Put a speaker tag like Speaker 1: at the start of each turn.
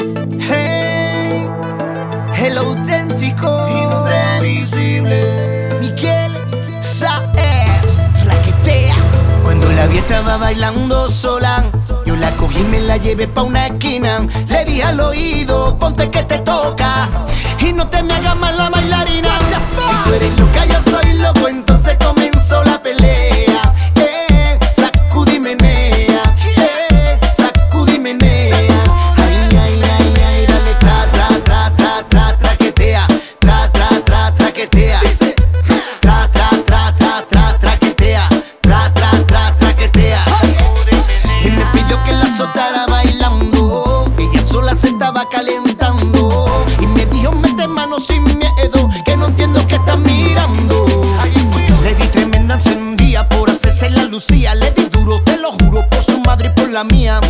Speaker 1: Hey, el auténtico, imprevisible. Miguel Saez, raquetea. Cuando la vi estaba bailando sola, yo la cogí y me la llevé pa' una esquina. Le dije al oído, ponte que te toca. Y no te me hagas mal la bailarina. Lucía. Le di duro, te lo juro, por su madre y por la mía.